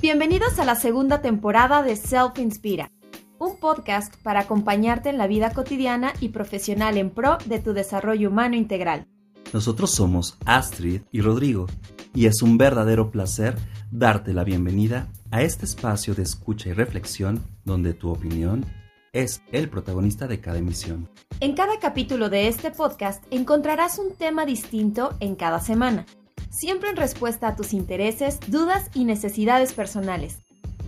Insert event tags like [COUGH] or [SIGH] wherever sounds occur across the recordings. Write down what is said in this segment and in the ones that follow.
Bienvenidos a la segunda temporada de Self Inspira, un podcast para acompañarte en la vida cotidiana y profesional en pro de tu desarrollo humano integral. Nosotros somos Astrid y Rodrigo, y es un verdadero placer darte la bienvenida a este espacio de escucha y reflexión donde tu opinión es el protagonista de cada emisión. En cada capítulo de este podcast encontrarás un tema distinto en cada semana siempre en respuesta a tus intereses, dudas y necesidades personales,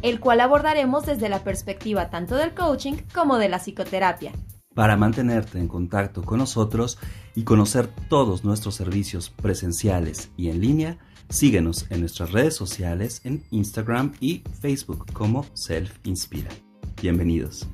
el cual abordaremos desde la perspectiva tanto del coaching como de la psicoterapia. Para mantenerte en contacto con nosotros y conocer todos nuestros servicios presenciales y en línea, síguenos en nuestras redes sociales en Instagram y Facebook como Self Inspira. Bienvenidos.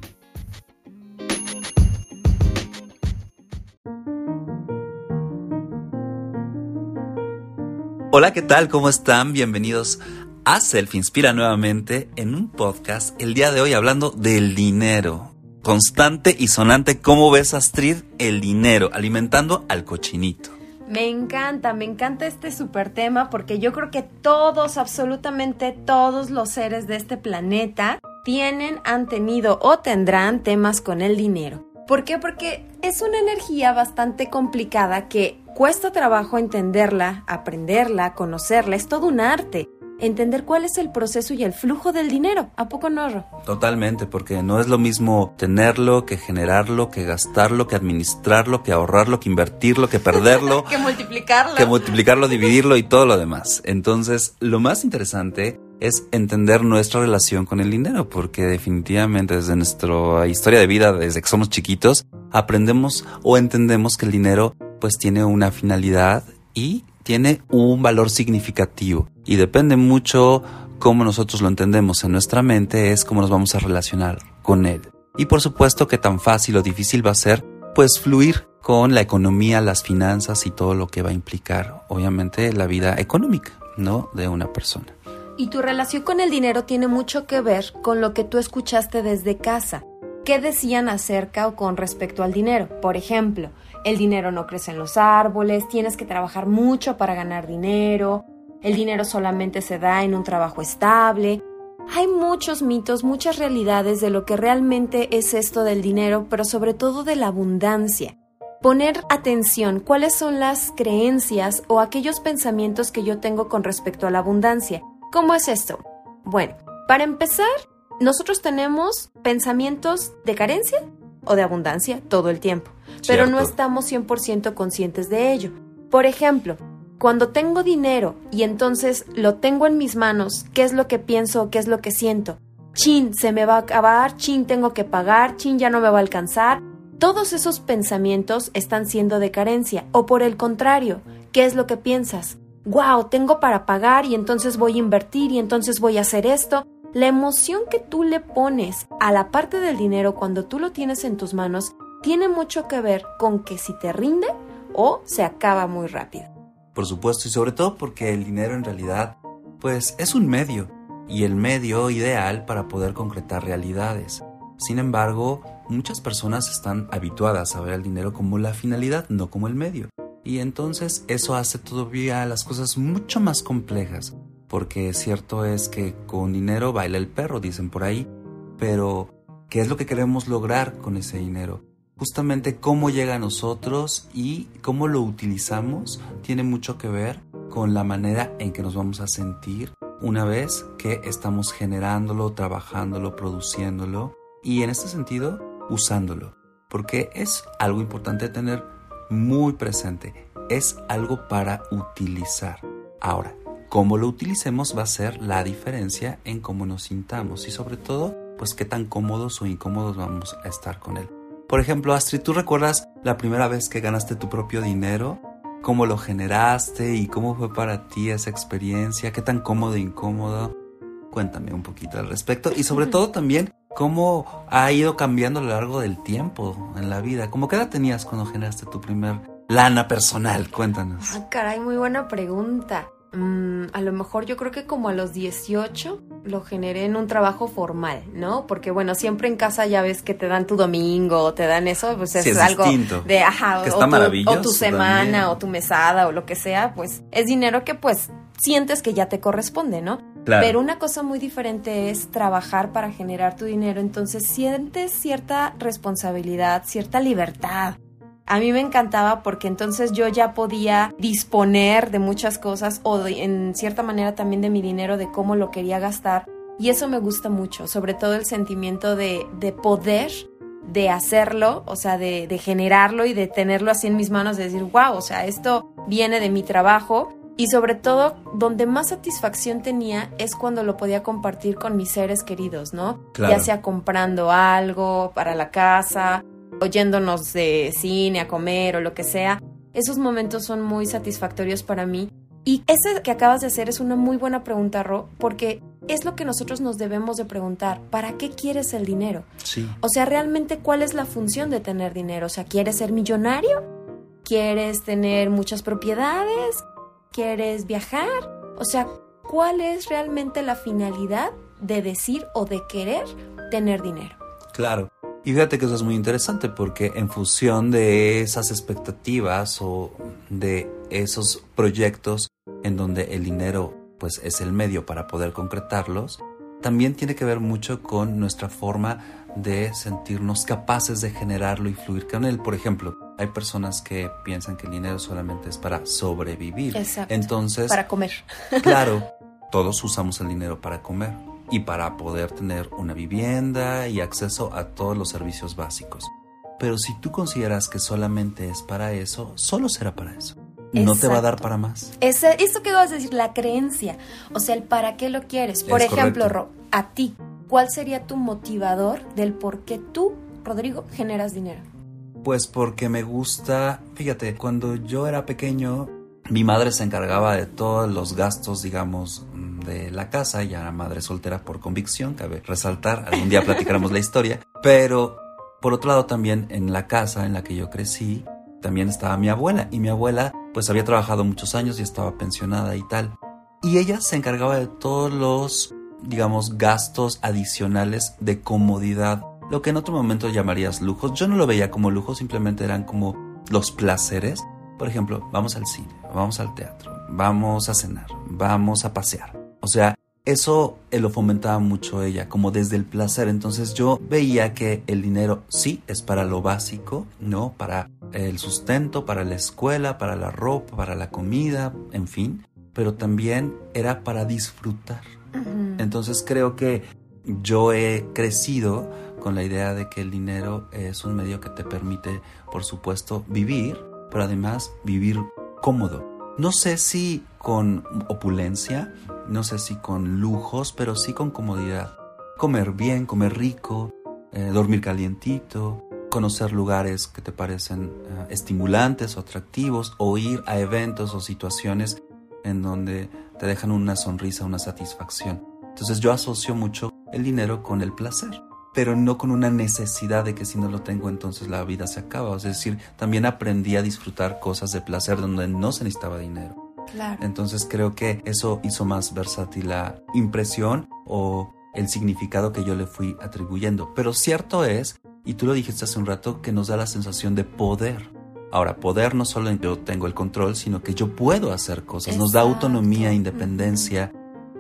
Hola, ¿qué tal? ¿Cómo están? Bienvenidos a Self Inspira nuevamente en un podcast el día de hoy hablando del dinero. Constante y sonante, ¿cómo ves Astrid? El dinero, alimentando al cochinito. Me encanta, me encanta este super tema porque yo creo que todos, absolutamente todos los seres de este planeta tienen, han tenido o tendrán temas con el dinero. ¿Por qué? Porque es una energía bastante complicada que cuesta trabajo entenderla, aprenderla, conocerla, es todo un arte. Entender cuál es el proceso y el flujo del dinero, ¿a poco no? Totalmente, porque no es lo mismo tenerlo, que generarlo, que gastarlo, que administrarlo, que ahorrarlo, que invertirlo, que perderlo. [LAUGHS] que multiplicarlo. Que multiplicarlo, dividirlo y todo lo demás. Entonces, lo más interesante es entender nuestra relación con el dinero, porque definitivamente desde nuestra historia de vida, desde que somos chiquitos, aprendemos o entendemos que el dinero pues tiene una finalidad y tiene un valor significativo y depende mucho cómo nosotros lo entendemos en nuestra mente es cómo nos vamos a relacionar con él. Y por supuesto que tan fácil o difícil va a ser pues fluir con la economía, las finanzas y todo lo que va a implicar obviamente la vida económica, ¿no? de una persona. Y tu relación con el dinero tiene mucho que ver con lo que tú escuchaste desde casa. ¿Qué decían acerca o con respecto al dinero? Por ejemplo, el dinero no crece en los árboles, tienes que trabajar mucho para ganar dinero, el dinero solamente se da en un trabajo estable. Hay muchos mitos, muchas realidades de lo que realmente es esto del dinero, pero sobre todo de la abundancia. Poner atención cuáles son las creencias o aquellos pensamientos que yo tengo con respecto a la abundancia. ¿Cómo es esto? Bueno, para empezar, nosotros tenemos pensamientos de carencia o de abundancia todo el tiempo, pero no estamos 100% conscientes de ello. Por ejemplo, cuando tengo dinero y entonces lo tengo en mis manos, ¿qué es lo que pienso qué es lo que siento? Chin, se me va a acabar, chin, tengo que pagar, chin, ya no me va a alcanzar. Todos esos pensamientos están siendo de carencia, o por el contrario, ¿qué es lo que piensas? wow, tengo para pagar y entonces voy a invertir y entonces voy a hacer esto. La emoción que tú le pones a la parte del dinero cuando tú lo tienes en tus manos tiene mucho que ver con que si te rinde o se acaba muy rápido. Por supuesto, y sobre todo porque el dinero en realidad, pues es un medio, y el medio ideal para poder concretar realidades. Sin embargo, muchas personas están habituadas a ver el dinero como la finalidad, no como el medio. Y entonces eso hace todavía las cosas mucho más complejas, porque cierto es que con dinero baila el perro, dicen por ahí, pero ¿qué es lo que queremos lograr con ese dinero? Justamente cómo llega a nosotros y cómo lo utilizamos tiene mucho que ver con la manera en que nos vamos a sentir una vez que estamos generándolo, trabajándolo, produciéndolo y en este sentido usándolo. Porque es algo importante tener muy presente. Es algo para utilizar. Ahora, cómo lo utilicemos va a ser la diferencia en cómo nos sintamos y sobre todo, pues qué tan cómodos o incómodos vamos a estar con él. Por ejemplo, Astrid, ¿tú recuerdas la primera vez que ganaste tu propio dinero? ¿Cómo lo generaste y cómo fue para ti esa experiencia? ¿Qué tan cómodo e incómodo? Cuéntame un poquito al respecto y sobre todo también cómo ha ido cambiando a lo largo del tiempo en la vida. ¿Cómo qué edad tenías cuando generaste tu primer lana personal? Cuéntanos. Ah, caray, muy buena pregunta. Mm, a lo mejor yo creo que como a los 18 lo generé en un trabajo formal, ¿no? Porque bueno, siempre en casa ya ves que te dan tu domingo, te dan eso, pues es, algo de ajá, que está tu, o tu semana o tu mesada o lo que sea, pues es dinero que pues sientes que ya te corresponde, ¿no? Pero una cosa muy diferente es trabajar para generar tu dinero, entonces sientes cierta responsabilidad, cierta libertad. A mí me encantaba porque entonces yo ya podía disponer de muchas cosas o en cierta manera también de mi dinero, de cómo lo quería gastar. Y eso me gusta mucho, sobre todo el sentimiento de, de poder de hacerlo, o sea, de, de, generarlo y de tenerlo así en mis manos, de decir, wow, o sea, esto viene de mi trabajo. Y sobre todo, donde más satisfacción tenía es cuando lo podía compartir con mis seres queridos, ¿no? Ya sea comprando algo para la casa, oyéndonos de cine a comer o lo que sea. Esos momentos son muy satisfactorios para mí. Y ese que acabas de hacer es una muy buena pregunta, Ro, porque es lo que nosotros nos debemos de preguntar. ¿Para qué quieres el dinero? Sí. O sea, realmente, ¿cuál es la función de tener dinero? O sea, ¿quieres ser millonario? ¿Quieres tener muchas propiedades? ¿Quieres viajar? O sea, ¿cuál es realmente la finalidad de decir o de querer tener dinero? Claro. Y fíjate que eso es muy interesante porque en función de esas expectativas o de esos proyectos en donde el dinero pues es el medio para poder concretarlos, también tiene que ver mucho con nuestra forma de sentirnos capaces de generarlo y fluir con él. Por ejemplo, hay personas que piensan que el dinero solamente es para sobrevivir. Exacto. Entonces, para comer. Claro, [LAUGHS] todos usamos el dinero para comer y para poder tener una vivienda y acceso a todos los servicios básicos. Pero si tú consideras que solamente es para eso, solo será para eso no te va a dar para más. Ese, eso que vas a decir, la creencia, o sea, el para qué lo quieres. Por ejemplo, Ro, a ti, ¿cuál sería tu motivador del por qué tú, Rodrigo, generas dinero? Pues porque me gusta, fíjate, cuando yo era pequeño, mi madre se encargaba de todos los gastos, digamos, de la casa, ya era madre soltera por convicción, cabe resaltar, algún día platicaremos la historia, pero por otro lado también en la casa en la que yo crecí, también estaba mi abuela y mi abuela pues había trabajado muchos años y estaba pensionada y tal. Y ella se encargaba de todos los, digamos, gastos adicionales de comodidad, lo que en otro momento llamarías lujos. Yo no lo veía como lujos, simplemente eran como los placeres. Por ejemplo, vamos al cine, vamos al teatro, vamos a cenar, vamos a pasear. O sea, eso eh, lo fomentaba mucho ella, como desde el placer. Entonces yo veía que el dinero sí es para lo básico, ¿no? Para el sustento, para la escuela, para la ropa, para la comida, en fin, pero también era para disfrutar. Entonces creo que yo he crecido con la idea de que el dinero es un medio que te permite, por supuesto, vivir, pero además vivir cómodo. No sé si con opulencia, no sé si con lujos, pero sí con comodidad. Comer bien, comer rico, eh, dormir calientito, conocer lugares que te parecen eh, estimulantes o atractivos, o ir a eventos o situaciones en donde te dejan una sonrisa, una satisfacción. Entonces yo asocio mucho el dinero con el placer, pero no con una necesidad de que si no lo tengo entonces la vida se acaba. Es decir, también aprendí a disfrutar cosas de placer donde no se necesitaba dinero. Entonces creo que eso hizo más versátil la impresión o el significado que yo le fui atribuyendo. Pero cierto es, y tú lo dijiste hace un rato, que nos da la sensación de poder. Ahora, poder no solo en yo tengo el control, sino que yo puedo hacer cosas. Nos da autonomía, independencia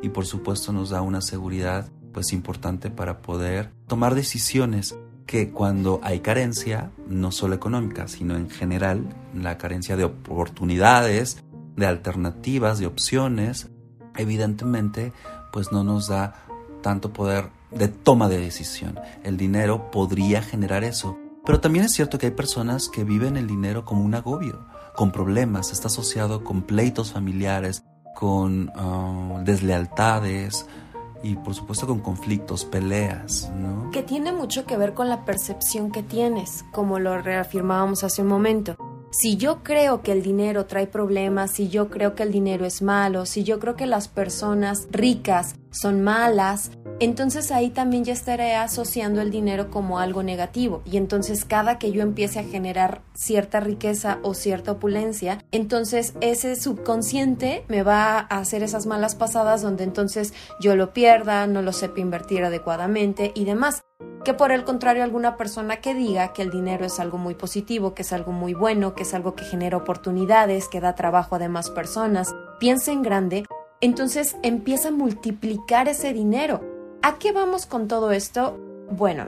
y por supuesto nos da una seguridad pues importante para poder tomar decisiones que cuando hay carencia, no solo económica, sino en general, la carencia de oportunidades, de alternativas, de opciones, evidentemente pues no nos da tanto poder de toma de decisión. El dinero podría generar eso. Pero también es cierto que hay personas que viven el dinero como un agobio, con problemas, está asociado con pleitos familiares, con ah, deslealtades y por supuesto con conflictos, peleas, ¿no? Que tiene mucho que ver con la percepción que tienes, como lo reafirmábamos hace un momento. Si yo creo que el dinero trae problemas, si yo creo que el dinero es malo, si yo creo que las personas ricas son malas, entonces ahí también ya estaré asociando el dinero como algo negativo. Y entonces cada que yo empiece a generar cierta riqueza o cierta opulencia, entonces ese subconsciente me va a hacer esas malas pasadas donde entonces yo lo pierda, no lo sepa invertir adecuadamente y demás que por el contrario alguna persona que diga que el dinero es algo muy positivo, que es algo muy bueno, que es algo que genera oportunidades, que da trabajo a demás personas, piense en grande, entonces empieza a multiplicar ese dinero. ¿A qué vamos con todo esto? Bueno,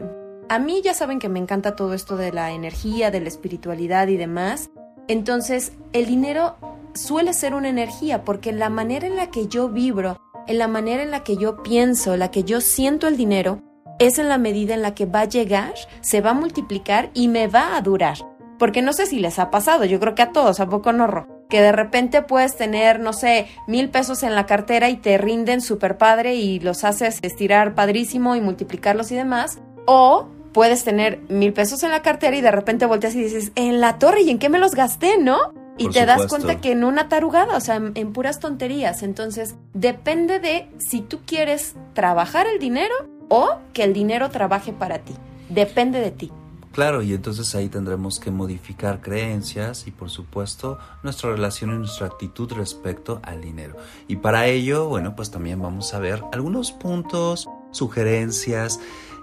a mí ya saben que me encanta todo esto de la energía, de la espiritualidad y demás. Entonces, el dinero suele ser una energía porque la manera en la que yo vibro, en la manera en la que yo pienso, en la que yo siento el dinero, es en la medida en la que va a llegar, se va a multiplicar y me va a durar. Porque no sé si les ha pasado, yo creo que a todos, ¿a poco no? Que de repente puedes tener, no sé, mil pesos en la cartera y te rinden súper padre y los haces estirar padrísimo y multiplicarlos y demás. O puedes tener mil pesos en la cartera y de repente volteas y dices, en la torre, ¿y en qué me los gasté, no? Y te das cuenta que en una tarugada, o sea, en, puras tonterías. Entonces, depende de si tú quieres trabajar el dinero o que el dinero trabaje para ti. Depende de ti. Claro, y entonces ahí tendremos que modificar creencias y por supuesto nuestra relación y nuestra actitud respecto al dinero. Y para ello, bueno, pues también vamos a ver algunos puntos, sugerencias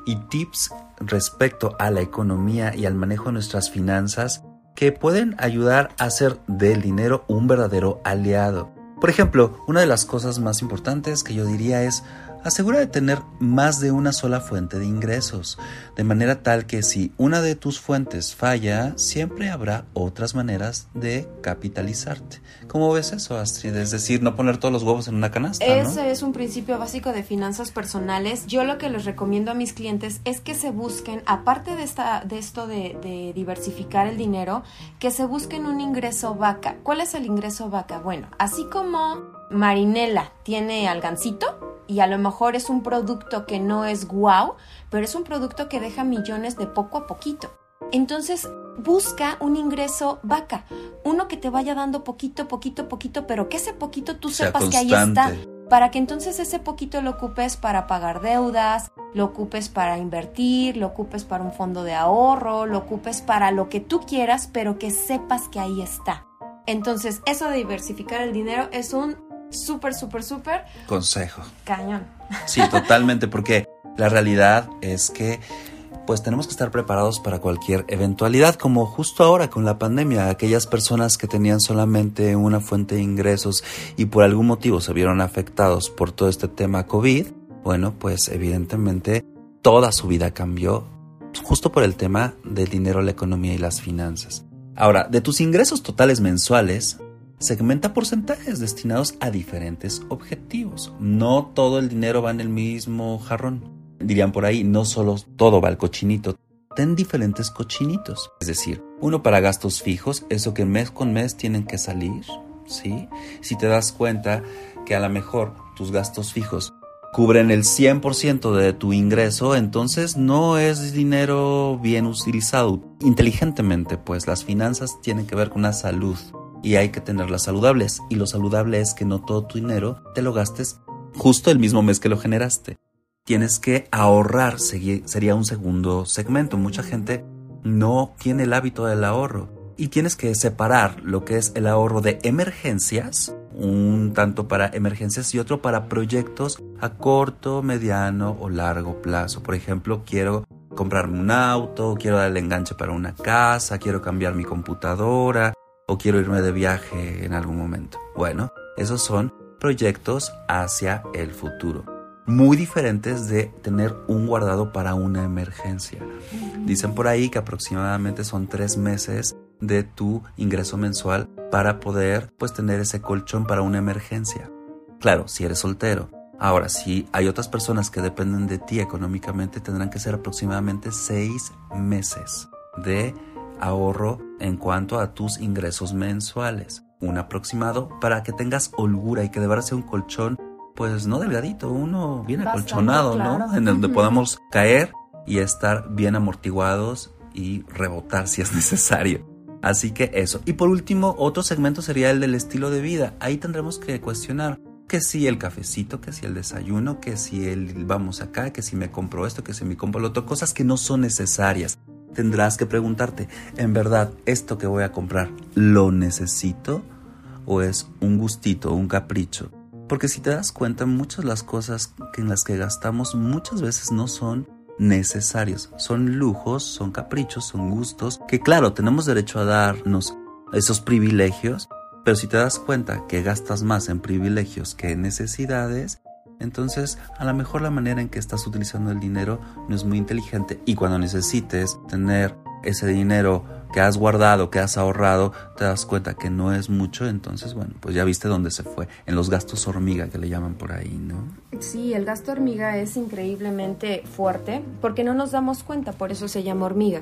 y tips respecto a la economía y al manejo de nuestras finanzas que pueden ayudar a hacer del dinero un verdadero aliado. Por ejemplo, una de las cosas más importantes que yo diría es asegura de tener más de una sola fuente de ingresos, de manera tal que si una de tus fuentes falla, siempre habrá otras maneras de capitalizarte. ¿Cómo ves eso, Astrid? Es decir, no poner todos los huevos en una canasta. Ese es un principio básico de finanzas personales. Yo lo que les recomiendo a mis clientes es que se busquen, aparte de, esta, de esto de, de diversificar el dinero, que se busquen un ingreso vaca. ¿Cuál es el ingreso vaca? Bueno, así como Marinela tiene algancito, y a lo mejor es un producto que no es guau, pero es un producto que deja millones de poco a poquito. Entonces, busca un ingreso vaca, uno que te vaya dando poquito, poquito, poquito, pero que ese poquito tú sepas que ahí está, para que entonces ese poquito lo ocupes para pagar deudas, lo ocupes para invertir, lo ocupes para un fondo de ahorro, lo ocupes para lo que tú quieras, pero que sepas que ahí está. Entonces, eso de diversificar el dinero es un súper, súper, súper. Consejo. Cañón. Sí, [LAUGHS] totalmente, porque la realidad es que pues tenemos que estar preparados para cualquier eventualidad, como justo ahora con la pandemia, aquellas personas que tenían solamente una fuente de ingresos y por algún motivo se vieron afectados por todo este tema COVID, bueno, pues evidentemente toda su vida cambió justo por el tema del dinero, la economía y las finanzas. Ahora, de tus ingresos totales mensuales, segmenta porcentajes destinados a diferentes objetivos. No todo el dinero va en el mismo jarrón. Dirían por ahí, no solo todo va al cochinito. Ten diferentes cochinitos. Es decir, uno para gastos fijos, eso que mes con mes tienen que salir. ¿Sí? Si te das cuenta que a lo mejor tus gastos fijos cubren el 100% de tu ingreso, entonces no es dinero bien utilizado. Inteligentemente, pues las finanzas tienen que ver con una salud y hay que tenerlas saludables. Y lo saludable es que no todo tu dinero te lo gastes justo el mismo mes que lo generaste. Tienes que ahorrar, sería un segundo segmento. Mucha gente no tiene el hábito del ahorro y tienes que separar lo que es el ahorro de emergencias, un tanto para emergencias y otro para proyectos a corto, mediano o largo plazo. Por ejemplo, quiero comprarme un auto, quiero darle enganche para una casa, quiero cambiar mi computadora, o quiero irme de viaje en algún momento. Bueno, esos son proyectos hacia el futuro. Muy diferentes de tener un guardado para una emergencia. Dicen por ahí que aproximadamente son tres meses de tu ingreso mensual para poder pues tener ese colchón para una emergencia. Claro, si eres soltero. Ahora, si hay otras personas que dependen de ti económicamente, tendrán que ser aproximadamente seis meses de ahorro en cuanto a tus ingresos mensuales. Un aproximado para que tengas holgura y que de verdad sea un colchón, pues no delgadito, uno bien acolchonado, ¿no? En donde podamos caer y estar bien amortiguados y rebotar si es necesario. Así que eso. Y por último, otro segmento sería el del estilo de vida. Ahí tendremos que cuestionar que si el cafecito, que si el desayuno, que si el vamos acá, que si me compro esto, que si me compro lo otro, cosas que no son necesarias tendrás que preguntarte, ¿en verdad esto que voy a comprar lo necesito o es un gustito, un capricho? Porque si te das cuenta, muchas de las cosas en las que gastamos muchas veces no son necesarios, son lujos, son caprichos, son gustos, que claro, tenemos derecho a darnos esos privilegios, Pero si te das cuenta que gastas más en privilegios que en necesidades, entonces a lo mejor la manera en que estás utilizando el dinero no es muy inteligente y cuando necesites tener ese dinero que has guardado, que has ahorrado, te das cuenta que no es mucho, entonces bueno, pues ya viste dónde se fue, en los gastos hormiga que le llaman por ahí, ¿no? Sí, el gasto hormiga es increíblemente fuerte porque no nos damos cuenta, por eso se llama hormiga.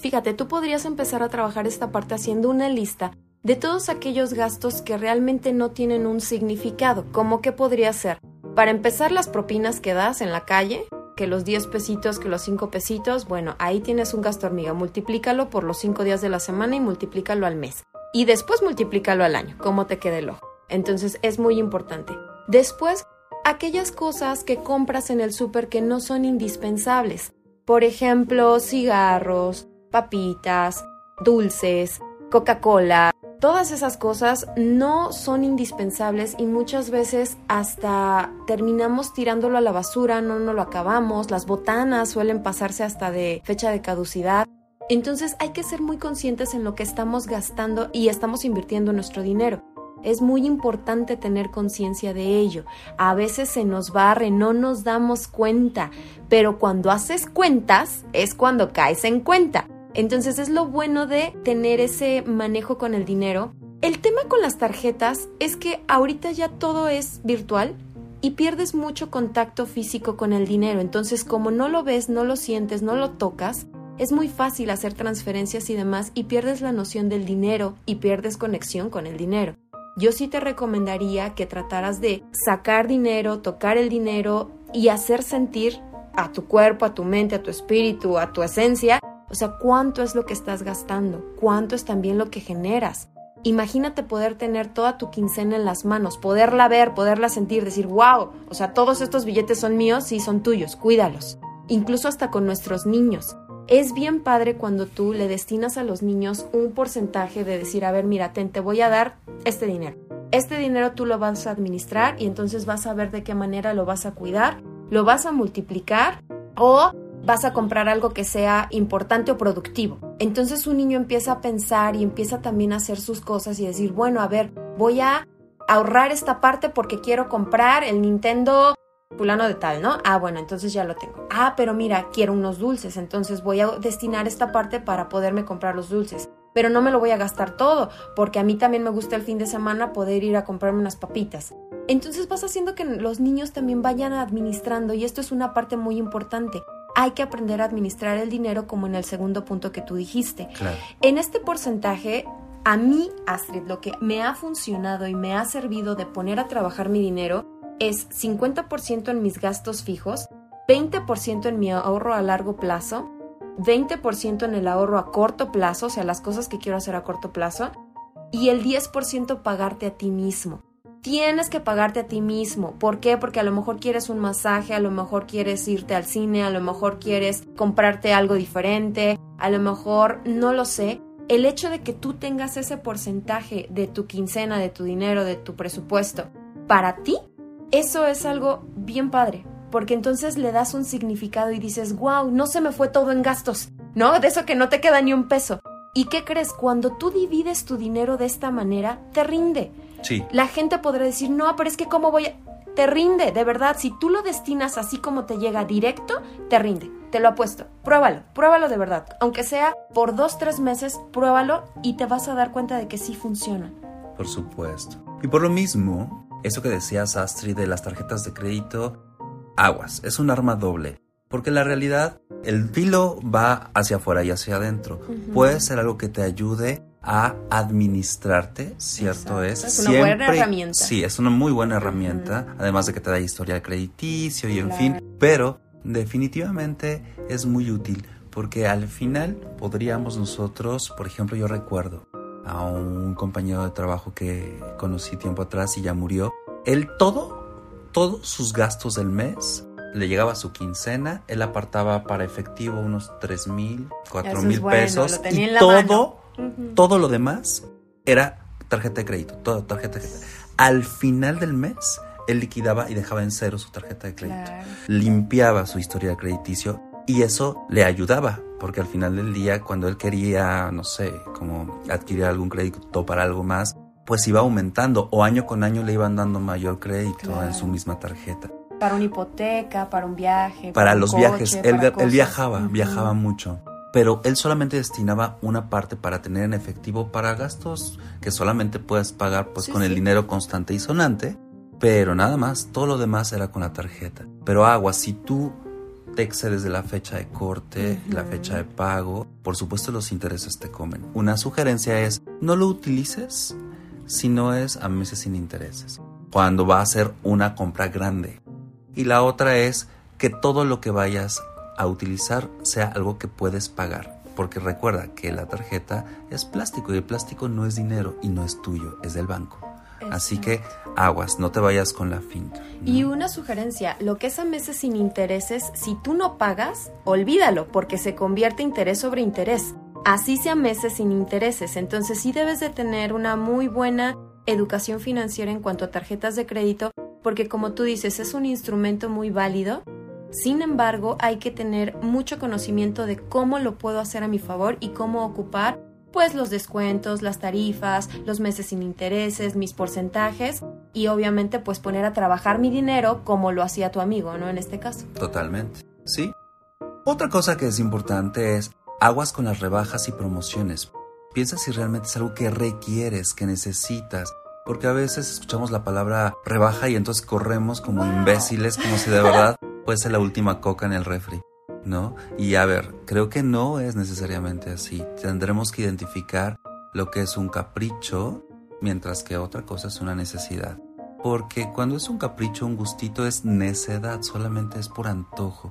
Fíjate, tú podrías empezar a trabajar esta parte haciendo una lista de todos aquellos gastos que realmente no tienen un significado, como que podría ser, para empezar las propinas que das en la calle, que los 10 pesitos, que los 5 pesitos, bueno, ahí tienes un gasto hormiga, multiplícalo por los 5 días de la semana y multiplícalo al mes. Y después multiplícalo al año, cómo te quede el ojo. Entonces es muy importante. Después, aquellas cosas que compras en el súper que no son indispensables. Por ejemplo, cigarros, papitas, dulces, Coca-Cola, Todas esas cosas no son indispensables y muchas veces hasta terminamos tirándolo a la basura, no nos lo acabamos, las botanas suelen pasarse hasta de fecha de caducidad. Entonces hay que ser muy conscientes en lo que estamos gastando y estamos invirtiendo nuestro dinero. Es muy importante tener conciencia de ello. A veces se nos barre, no nos damos cuenta, pero cuando haces cuentas es cuando caes en cuenta. Entonces es lo bueno de tener ese manejo con el dinero. El tema con las tarjetas es que ahorita ya todo es virtual y pierdes mucho contacto físico con el dinero. Entonces como no lo ves, no lo sientes, no lo tocas, es muy fácil hacer transferencias y demás y pierdes la noción del dinero y pierdes conexión con el dinero. Yo sí te recomendaría que trataras de sacar dinero, tocar el dinero y hacer sentir a tu cuerpo, a tu mente, a tu espíritu, a tu esencia, o sea, cuánto es lo que estás gastando, cuánto es también lo que generas. Imagínate poder tener toda tu quincena en las manos, poderla ver, poderla sentir, decir, wow, o sea, todos estos billetes son míos y son tuyos, cuídalos. Incluso hasta con nuestros niños. Es bien padre cuando tú le destinas a los niños un porcentaje de decir, a ver, mira, te voy a dar este dinero. Este dinero tú lo vas a administrar y entonces vas a ver de qué manera lo vas a cuidar, lo vas a multiplicar o vas a comprar algo que sea importante o productivo. Entonces un niño empieza a pensar y empieza también a hacer sus cosas y decir, bueno, a ver, voy a ahorrar esta parte porque quiero comprar el Nintendo fulano de tal, ¿no? Ah, bueno, entonces ya lo tengo. Ah, pero mira, quiero unos dulces, entonces voy a destinar esta parte para poderme comprar los dulces. Pero no me lo voy a gastar todo, porque a mí también me gusta el fin de semana poder ir a comprarme unas papitas. Entonces vas haciendo que los niños también vayan administrando y esto es una parte muy importante hay que aprender a administrar el dinero como en el segundo punto que tú dijiste. En este porcentaje, a mí, Astrid, lo que me ha funcionado y me ha servido de poner a trabajar mi dinero es 50% en mis gastos fijos, 20% en mi ahorro a largo plazo, 20% en el ahorro a corto plazo, o sea, las cosas que quiero hacer a corto plazo, y el 10% pagarte a ti mismo tienes que pagarte a ti mismo. ¿Por qué? Porque a lo mejor quieres un masaje, a lo mejor quieres irte al cine, a lo mejor quieres comprarte algo diferente, a lo mejor no lo sé. El hecho de que tú tengas ese porcentaje de tu quincena, de tu dinero, de tu presupuesto para ti, eso es algo bien padre. Porque entonces le das un significado y dices, wow, no se me fue todo en gastos, ¿no? De eso que no te queda ni un peso. ¿Y qué crees? Cuando tú divides tu dinero de esta manera, te rinde la gente podrá decir, no, pero es que cómo voy a... Te rinde, de verdad. Si tú lo destinas así como te llega directo, te rinde. Te lo apuesto. Pruébalo, pruébalo de verdad. Aunque sea por dos, tres meses, pruébalo y te vas a dar cuenta de que sí funciona. Por supuesto. Y por lo mismo, eso que decías, Astrid, de las tarjetas de crédito, aguas, es un arma doble. Porque la realidad, el filo va hacia afuera y hacia adentro. Puede ser algo que te ayude a administrarte, ¿cierto? Es, es una buena herramienta. Sí, es una muy buena herramienta, además de que te da historial crediticio y en fin, pero definitivamente es muy útil porque al final podríamos nosotros, por ejemplo, yo recuerdo a un compañero de trabajo que conocí tiempo atrás y ya murió, él todo, todos sus gastos del mes le llegaba su quincena, él apartaba para efectivo unos tres mil, cuatro mil pesos y todo todo lo demás era tarjeta de crédito, toda tarjeta de crédito. Al final del mes, él liquidaba y dejaba en cero su tarjeta de crédito. Limpiaba su historia de crediticio y eso le ayudaba, porque al final del día, cuando él quería, no sé, como adquirir algún crédito para algo más, pues iba aumentando o año con año le iban dando mayor crédito en su misma tarjeta. Para una hipoteca, para un viaje. Para, los viajes. Él, viajaba, viajaba mucho. Pero él solamente destinaba una parte para tener en efectivo para gastos que solamente puedes pagar pues con el dinero constante y sonante. Pero nada más, todo lo demás era con la tarjeta. Pero agua, si tú te excedes de la fecha de corte, la fecha de pago, por supuesto los intereses te comen. Una sugerencia es no lo utilices si no es a meses sin intereses, cuando va a ser una compra grande. Y la otra es que todo lo que vayas a utilizar sea algo que puedes pagar. Porque recuerda que la tarjeta es plástico y el plástico no es dinero y no es tuyo, es del banco. Así que aguas, no te vayas con la finta. Y una sugerencia, lo que es a meses sin intereses, si tú no pagas, olvídalo, porque se convierte interés sobre interés. Así sea meses sin intereses. Entonces sí debes de tener una muy buena educación financiera en cuanto a tarjetas de crédito, porque como tú dices, es un instrumento muy válido. Sin embargo, hay que tener mucho conocimiento de cómo lo puedo hacer a mi favor y cómo ocupar pues los descuentos, las tarifas, los meses sin intereses, mis porcentajes y obviamente pues poner a trabajar mi dinero como lo hacía tu amigo, ¿no? En este caso. Totalmente. Sí. Otra cosa que es importante es aguas con las rebajas y promociones. Piensa si realmente es algo que requieres, que necesitas. Porque a veces escuchamos la palabra rebaja y entonces corremos como imbéciles, como si de verdad fuese la última coca en el refri. ¿no? Y a ver, creo que no es necesariamente así. Tendremos que identificar lo que es un capricho, mientras que otra cosa es una necesidad. Porque cuando es un capricho, un gustito es necedad, solamente es por antojo.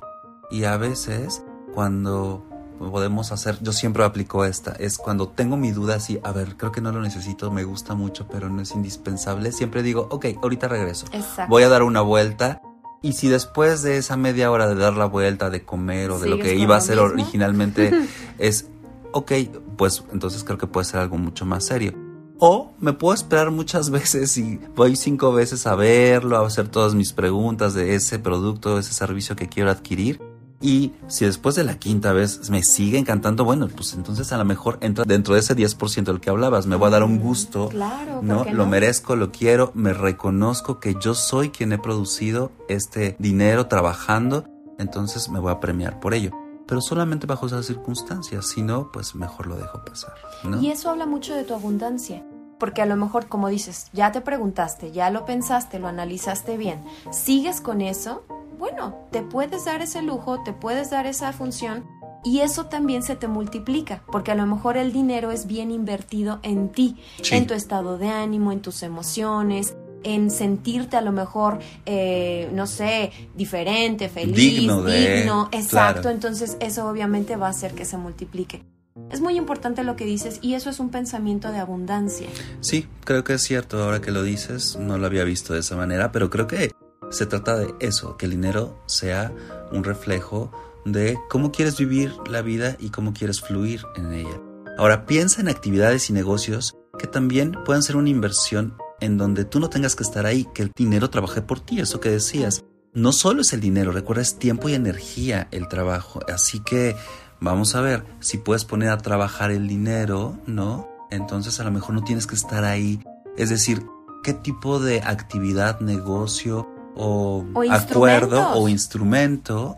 Y a veces, cuando podemos hacer, yo siempre aplico esta, es cuando tengo mi duda así, a ver, creo que no lo necesito, me gusta mucho, pero no es indispensable, siempre digo, ok, ahorita regreso. Voy a dar una vuelta y si después de esa media hora de dar la vuelta, de comer o de lo que iba a ser originalmente [LAUGHS] es, ok, pues entonces creo que puede ser algo mucho más serio. O me puedo esperar muchas [LAUGHS] veces y voy cinco veces a verlo, a hacer todas mis preguntas de ese producto, ese servicio que quiero adquirir y si después de la quinta vez me sigue encantando, bueno, pues entonces a lo mejor entra dentro de ese 10% del que hablabas. Me voy a dar un gusto. Claro, ¿no? Lo merezco, lo quiero, me reconozco que yo soy quien he producido este dinero trabajando, entonces me voy a premiar por ello. Pero solamente bajo esas circunstancias, si no, pues mejor lo dejo pasar. Y eso habla mucho de tu abundancia porque a lo mejor, como dices, ya te preguntaste, ya lo pensaste, lo analizaste bien, sigues con eso, bueno, te puedes dar ese lujo, te puedes dar esa función y eso también se te multiplica, porque a lo mejor el dinero es bien invertido en ti, en tu estado de ánimo, en tus emociones, en sentirte a lo mejor, eh, no sé, diferente, feliz, digno. exacto. Entonces eso obviamente va a hacer que se multiplique. Es muy importante lo que dices y eso es un pensamiento de abundancia. Sí, creo que es cierto, ahora que lo dices, no lo había visto de esa manera, pero creo que se trata de eso, que el dinero sea un reflejo de cómo quieres vivir la vida y cómo quieres fluir en ella. Ahora piensa en actividades y negocios que también puedan ser una inversión en donde tú no tengas que estar ahí, que el dinero trabaje por ti, eso que decías. No solo es el dinero, recuerda, es tiempo y energía el trabajo. Así que vamos a ver, si puedes poner a trabajar el dinero, ¿no? Entonces a lo mejor no tienes que estar ahí. Es decir, ¿qué tipo de actividad, negocio o, acuerdo o instrumento,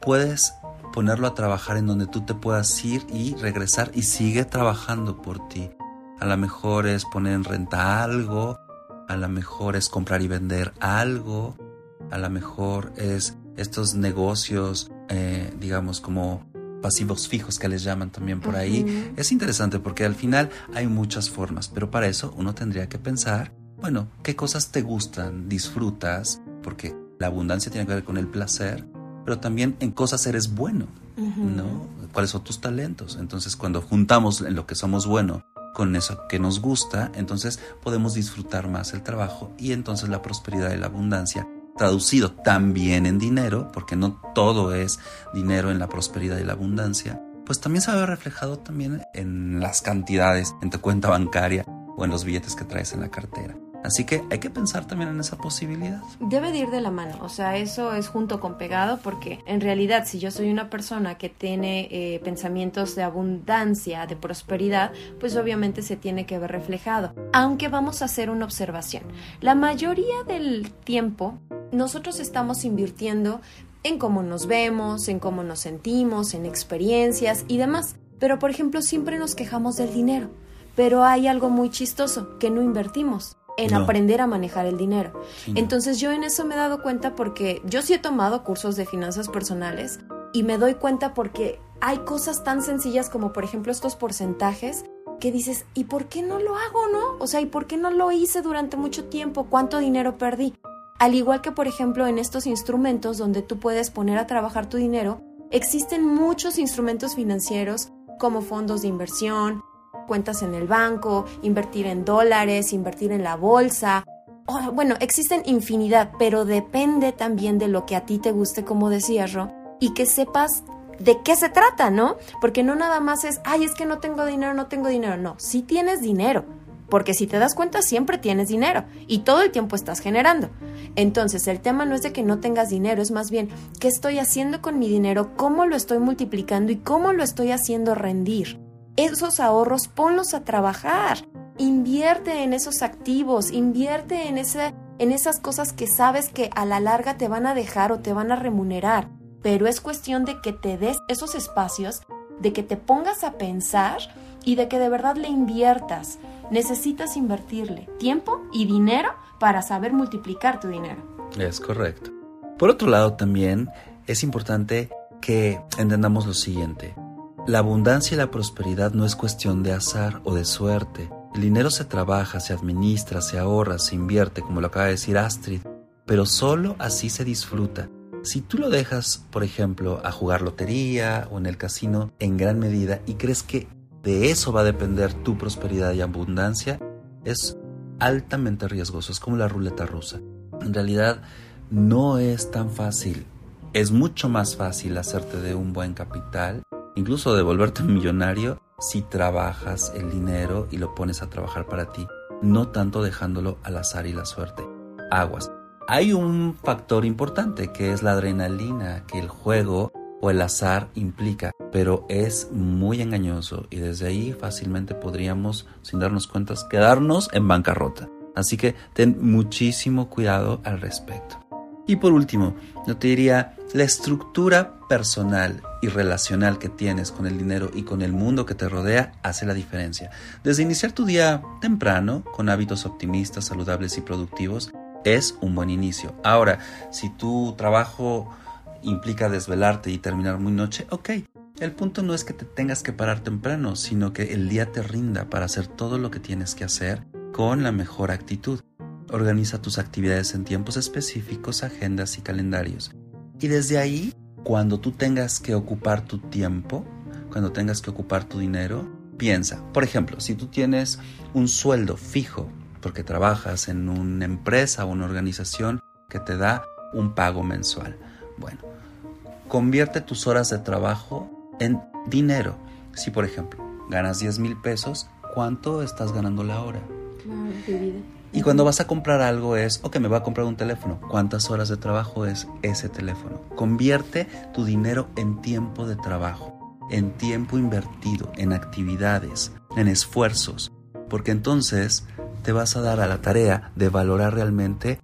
puedes ponerlo a trabajar en donde tú te puedas ir y regresar y sigue trabajando por ti. A lo mejor es poner en renta algo, a lo mejor es comprar y vender algo, a lo mejor es estos negocios, eh, digamos, como pasivos fijos que les llaman también por ahí. Es interesante porque al final hay muchas formas, pero para eso uno tendría que pensar, bueno, ¿qué cosas te gustan, disfrutas? Porque la abundancia tiene que ver con el placer, pero también en cosas eres bueno, ¿no? ¿Cuáles son tus talentos? Entonces, cuando juntamos en lo que somos bueno con eso que nos gusta, entonces podemos disfrutar más el trabajo y entonces la prosperidad y la abundancia traducido también en dinero, porque no todo es dinero en la prosperidad y la abundancia, pues también se ve reflejado también en las cantidades en tu cuenta bancaria o en los billetes que traes en la cartera. Así que hay que pensar también en esa posibilidad. Debe de ir de la mano, o sea, eso es junto con pegado porque en realidad si yo soy una persona que tiene eh, pensamientos de abundancia, de prosperidad, pues obviamente se tiene que ver reflejado. Aunque vamos a hacer una observación, la mayoría del tiempo nosotros estamos invirtiendo en cómo nos vemos, en cómo nos sentimos, en experiencias y demás. Pero por ejemplo siempre nos quejamos del dinero, pero hay algo muy chistoso que no invertimos en aprender a manejar el dinero. Entonces yo en eso me he dado cuenta porque yo sí he tomado cursos de finanzas personales y me doy cuenta porque hay cosas tan sencillas como por ejemplo estos porcentajes que dices, ¿y por qué no lo hago, no? O sea, ¿y por qué no lo hice durante mucho tiempo? ¿Cuánto dinero perdí? Al igual que por ejemplo en estos instrumentos donde tú puedes poner a trabajar tu dinero, existen muchos instrumentos financieros como fondos de inversión, cuentas en el banco, invertir en dólares, invertir en la bolsa. bueno, existen infinidad, pero depende también de lo que a ti te guste, como decías, Ro, y que sepas de qué se trata, ¿no? Porque no nada más es, ay, es que no tengo dinero, no tengo dinero. No, sí tienes dinero, porque si te das cuenta siempre tienes dinero y todo el tiempo estás generando. Entonces el tema no es de que no tengas dinero, es más bien qué estoy haciendo con mi dinero, cómo lo estoy multiplicando y cómo lo estoy haciendo rendir esos ahorros ponlos a trabajar. Invierte en esos activos, invierte en, en esas cosas que sabes que a la larga te van a dejar o te van a remunerar. Pero es cuestión de que te des esos espacios, de que te pongas a pensar y de que de verdad le inviertas. Necesitas invertirle tiempo y dinero para saber multiplicar tu dinero. Es correcto. Por otro lado, también es importante que entendamos lo siguiente. La abundancia y la prosperidad no es cuestión de azar o de suerte. El dinero se trabaja, se administra, se ahorra, se invierte, como lo acaba de decir Astrid, pero solo así se disfruta. Si tú lo dejas, por ejemplo, a jugar lotería o en el casino en gran medida y crees que de eso va a depender tu prosperidad y abundancia, es altamente riesgoso, es como la ruleta rusa. En realidad no es tan fácil. Es mucho más fácil hacerte de un buen capital incluso de volverte [LAUGHS] millonario si trabajas el dinero y lo pones a trabajar para ti, no tanto dejándolo al azar y la suerte. Aguas. Hay un factor importante que es la adrenalina que el juego o el azar implica, pero es muy engañoso y desde ahí fácilmente podríamos, sin darnos cuenta, quedarnos en bancarrota. Así que ten muchísimo cuidado al respecto. Y por último, yo te diría, la estructura personal y relacional que tienes con el dinero y con el mundo que te rodea hace la diferencia. Desde iniciar tu día temprano, con hábitos optimistas, saludables y productivos, es un buen inicio. Ahora, si tu trabajo implica desvelarte y terminar muy noche, ok. El punto no es que te tengas que parar temprano, sino que el día te rinda para hacer todo lo que tienes que hacer con la mejor actitud. Organiza tus actividades en tiempos específicos, agendas y calendarios. Y desde ahí, cuando tú tengas que ocupar tu tiempo, cuando tengas que ocupar tu dinero, piensa, por ejemplo, si tú tienes un sueldo fijo porque trabajas en una empresa o una organización que te da un pago mensual. Bueno, convierte tus horas de trabajo en dinero. Si por ejemplo ganas 10 mil pesos, ¿cuánto estás ganando la hora? Y cuando vas a comprar algo es, ok, me voy a comprar un teléfono. ¿Cuántas horas de trabajo es ese teléfono? Convierte tu dinero en tiempo de trabajo, en tiempo invertido, en actividades, en esfuerzos, porque entonces te vas a dar a la tarea de valorar realmente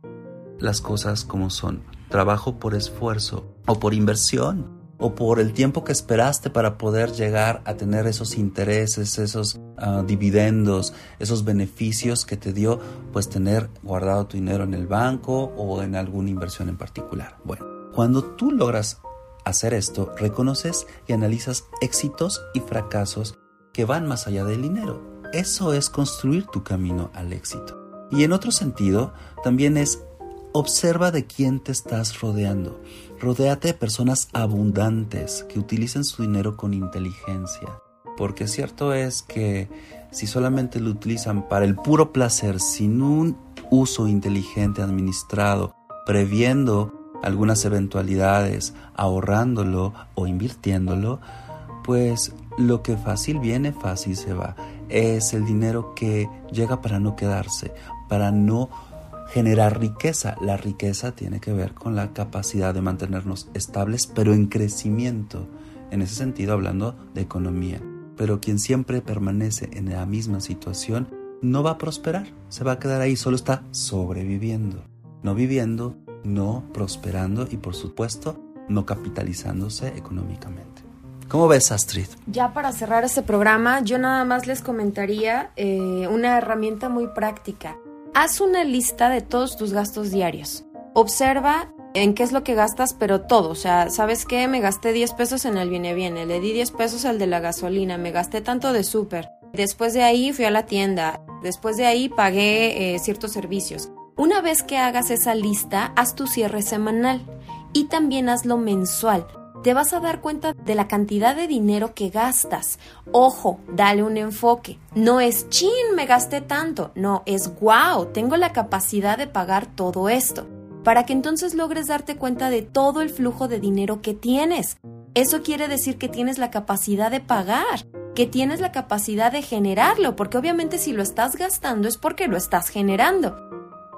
las cosas como son. Trabajo por esfuerzo o por inversión o por el tiempo que esperaste para poder llegar a tener esos intereses, esos ah, dividendos, esos beneficios que te dio pues tener guardado tu dinero en el banco o en alguna inversión en particular. Bueno, cuando tú logras hacer esto, reconoces y analizas éxitos y fracasos que van más allá del dinero. Eso es construir tu camino al éxito. Y en otro sentido, también es observa de quién te estás rodeando. Rodéate de personas abundantes que utilicen su dinero con inteligencia. Porque cierto es que si solamente lo utilizan para el puro placer, sin un uso inteligente administrado, previendo algunas eventualidades, ahorrándolo o invirtiéndolo, pues lo que fácil viene, fácil se va. Es el dinero que llega para no quedarse. para no generar riqueza. La riqueza tiene que ver con la capacidad de mantenernos estables, pero en crecimiento. En ese sentido, hablando de economía. Pero quien siempre permanece en la misma situación no va a prosperar, se va a quedar ahí, solo está sobreviviendo, no viviendo, no prosperando y por supuesto no capitalizándose económicamente. ¿Cómo ves, Astrid? Ya para cerrar este programa, yo nada más les comentaría eh, una herramienta muy práctica. Haz una lista de todos tus gastos diarios. Observa en qué es lo que gastas, pero todo. O sea, ¿sabes qué? Me gasté 10 pesos en el viene viene, le di 10 pesos al de la gasolina, me gasté tanto de súper. Después de ahí fui a la tienda, después de ahí pagué eh, ciertos servicios. Una vez que hagas esa lista, haz tu cierre semanal y también hazlo mensual. Te vas a dar cuenta de la cantidad de dinero que gastas. Ojo, dale un enfoque. No es chin, me gasté tanto. No, es wow, tengo la capacidad de pagar todo esto. Para que entonces logres darte cuenta de todo el flujo de dinero que tienes. Eso quiere decir que tienes la capacidad de pagar, que tienes la capacidad de generarlo, porque obviamente si lo estás gastando es porque lo estás generando.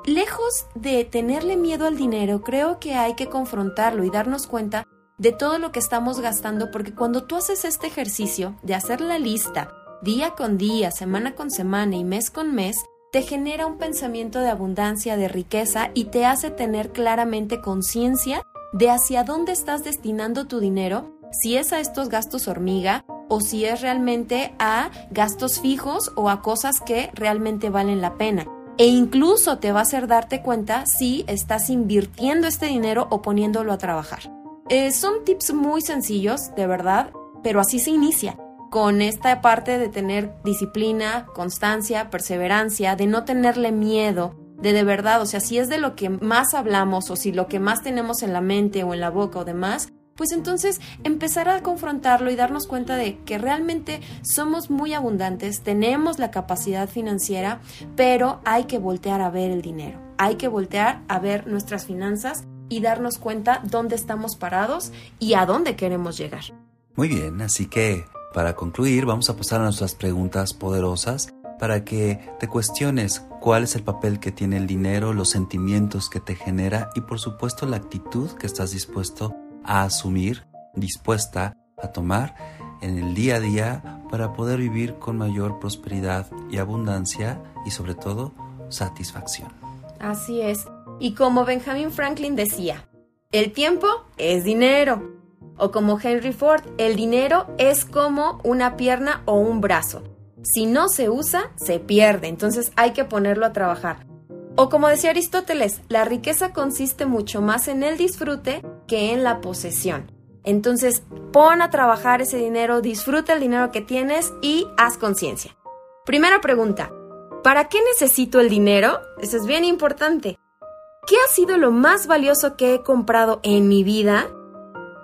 Lejos de tenerle miedo al dinero, creo que hay que confrontarlo y darnos cuenta de todo lo que estamos gastando, porque cuando tú haces este ejercicio de hacer la lista día con día, semana con semana y mes con mes, te genera un pensamiento de abundancia, de riqueza y te hace tener claramente conciencia de hacia dónde estás destinando tu dinero, si es a estos gastos hormiga o si es realmente a gastos fijos o a cosas que realmente valen la pena. E incluso te va a hacer darte cuenta si estás invirtiendo este dinero o poniéndolo a trabajar. Eh, son tips muy sencillos, de verdad, pero así se inicia. Con esta parte de tener disciplina, constancia, perseverancia, de no tenerle miedo, de de verdad, o sea, si es de lo que más hablamos o si lo que más tenemos en la mente o en la boca o demás, pues entonces empezar a confrontarlo y darnos cuenta de que realmente somos muy abundantes, tenemos la capacidad financiera, pero hay que voltear a ver el dinero, hay que voltear a ver nuestras finanzas y darnos cuenta dónde estamos parados y a dónde queremos llegar. Muy bien, así que para concluir vamos a pasar a nuestras preguntas poderosas para que te cuestiones cuál es el papel que tiene el dinero, los sentimientos que te genera y por supuesto la actitud que estás dispuesto a asumir, dispuesta a tomar en el día a día para poder vivir con mayor prosperidad y abundancia y sobre todo satisfacción. Así es. Y como Benjamin Franklin decía, el tiempo es dinero. O como Henry Ford, el dinero es como una pierna o un brazo. Si no se usa, se pierde, entonces hay que ponerlo a trabajar. O como decía Aristóteles, la riqueza consiste mucho más en el disfrute que en la posesión. Entonces, pon a trabajar ese dinero, disfruta el dinero que tienes y haz conciencia. Primera pregunta, ¿para qué necesito el dinero? Eso es bien importante. ¿Qué ha sido lo más valioso que he comprado en mi vida?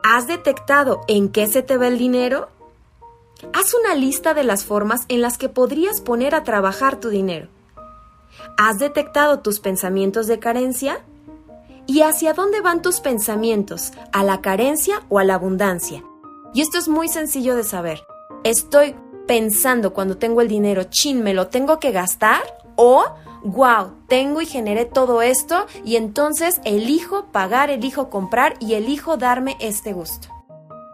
¿Has detectado en qué se te va el dinero? Haz una lista de las formas en las que podrías poner a trabajar tu dinero. ¿Has detectado tus pensamientos de carencia? ¿Y hacia dónde van tus pensamientos? ¿A la carencia o a la abundancia? Y esto es muy sencillo de saber. ¿Estoy pensando cuando tengo el dinero, chin, me lo tengo que gastar? ¿O wow, tengo y generé todo esto y entonces elijo pagar, elijo comprar y elijo darme este gusto.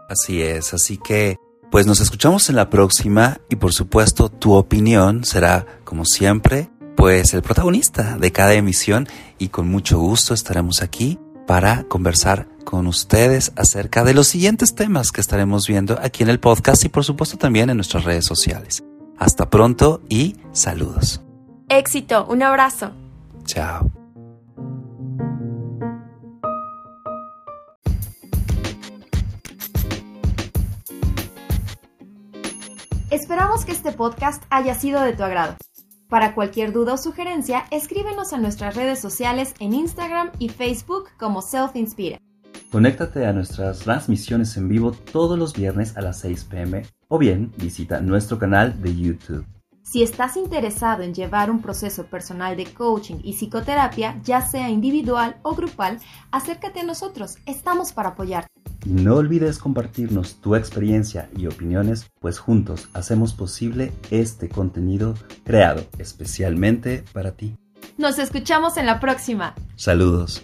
Así es, así que pues nos escuchamos en la próxima y por supuesto tu opinión será como siempre pues el protagonista de cada emisión y con mucho gusto estaremos aquí para conversar con ustedes acerca de los siguientes temas que estaremos viendo aquí en el podcast y por supuesto también en nuestras redes sociales. Hasta pronto y saludos. Éxito, un abrazo. Chao. Esperamos que este podcast haya sido de tu agrado. Para cualquier duda o sugerencia, escríbenos a nuestras redes sociales en Instagram y Facebook como Self Inspira. Conéctate a nuestras transmisiones en vivo todos los viernes a las 6 pm o bien visita nuestro canal de YouTube. Si estás interesado en llevar un proceso personal de coaching y psicoterapia, ya sea individual o grupal, acércate a nosotros, estamos para apoyarte. Y no olvides compartirnos tu experiencia y opiniones, pues juntos hacemos posible este contenido creado especialmente para ti. Nos escuchamos en la próxima. Saludos.